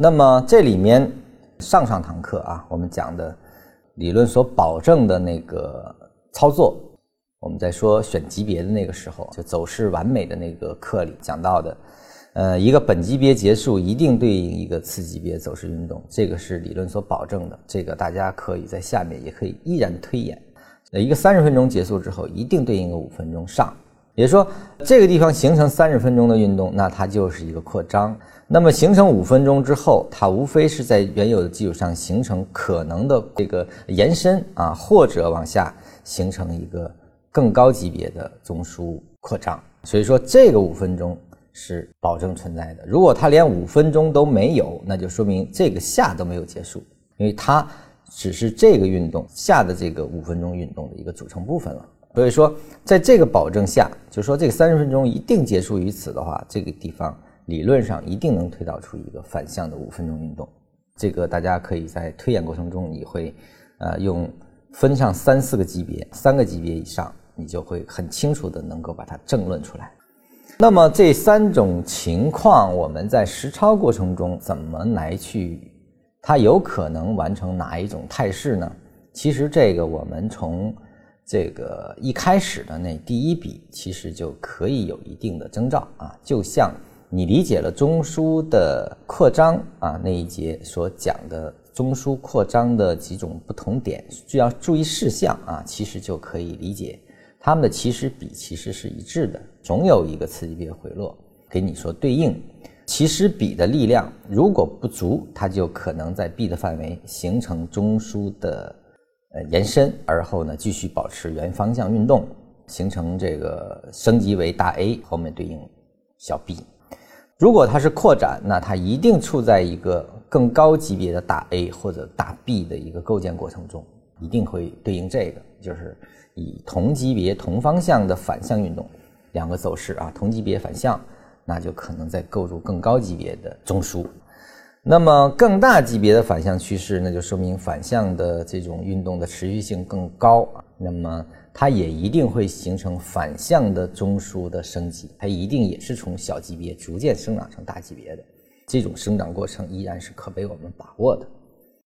那么这里面上上堂课啊，我们讲的理论所保证的那个操作，我们在说选级别的那个时候，就走势完美的那个课里讲到的，呃，一个本级别结束一定对应一个次级别走势运动，这个是理论所保证的，这个大家可以在下面也可以依然推演。呃，一个三十分钟结束之后，一定对应个五分钟上，也就是说这个地方形成三十分钟的运动，那它就是一个扩张。那么形成五分钟之后，它无非是在原有的基础上形成可能的这个延伸啊，或者往下形成一个更高级别的中枢扩张。所以说这个五分钟是保证存在的。如果它连五分钟都没有，那就说明这个下都没有结束，因为它。只是这个运动下的这个五分钟运动的一个组成部分了。所以说，在这个保证下，就说这个三十分钟一定结束于此的话，这个地方理论上一定能推导出一个反向的五分钟运动。这个大家可以在推演过程中，你会呃用分上三四个级别，三个级别以上，你就会很清楚的能够把它证论出来。那么这三种情况，我们在实操过程中怎么来去？它有可能完成哪一种态势呢？其实这个我们从这个一开始的那第一笔，其实就可以有一定的征兆啊。就像你理解了中枢的扩张啊那一节所讲的中枢扩张的几种不同点需要注意事项啊，其实就可以理解它们的起始比其实是一致的，总有一个次级别回落给你说对应。起始比的力量如果不足，它就可能在 B 的范围形成中枢的延伸，而后呢继续保持原方向运动，形成这个升级为大 A，后面对应小 b。如果它是扩展，那它一定处在一个更高级别的大 A 或者大 B 的一个构建过程中，一定会对应这个，就是以同级别同方向的反向运动，两个走势啊，同级别反向。那就可能在构筑更高级别的中枢，那么更大级别的反向趋势，那就说明反向的这种运动的持续性更高啊。那么它也一定会形成反向的中枢的升级，它一定也是从小级别逐渐生长成大级别的，这种生长过程依然是可被我们把握的。